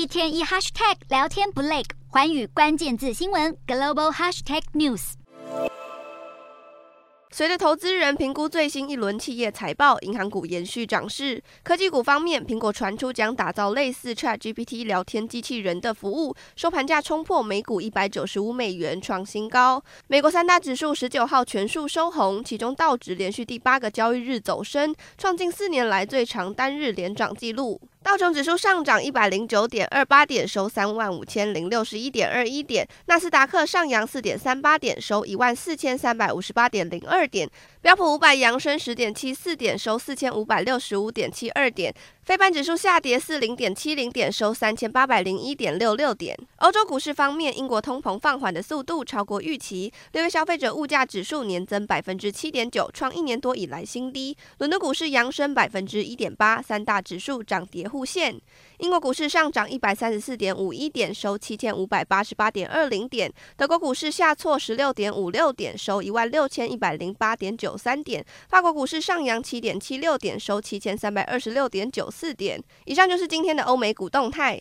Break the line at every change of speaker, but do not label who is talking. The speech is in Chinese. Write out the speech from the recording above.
一天一 hashtag 聊天不累，寰宇关键字新闻 global hashtag news。
随着投资人评估最新一轮企业财报，银行股延续涨势。科技股方面，苹果传出将打造类似 ChatGPT 聊天机器人的服务，收盘价冲破每股一百九十五美元，创新高。美国三大指数十九号全数收红，其中道指连续第八个交易日走升，创近四年来最长单日连涨纪录。道琼指数上涨一百零九点二八点，收三万五千零六十一点二一点；纳斯达克上扬四点三八点，收一万四千三百五十八点零二点；标普五百扬升十点七四点，收四千五百六十五点七二点。非半指数下跌四零点七零点，收三千八百零一点六六点。欧洲股市方面，英国通膨放缓的速度超过预期，六月消费者物价指数年增百分之七点九，创一年多以来新低。伦敦股市扬升百分之一点八，三大指数涨跌互现。英国股市上涨一百三十四点五一点，收七千五百八十八点二零点。德国股市下挫十六点五六点，收一万六千一百零八点九三点。法国股市上扬七点七六点，收七千三百二十六点九四点。以上就是今天的欧美股动态。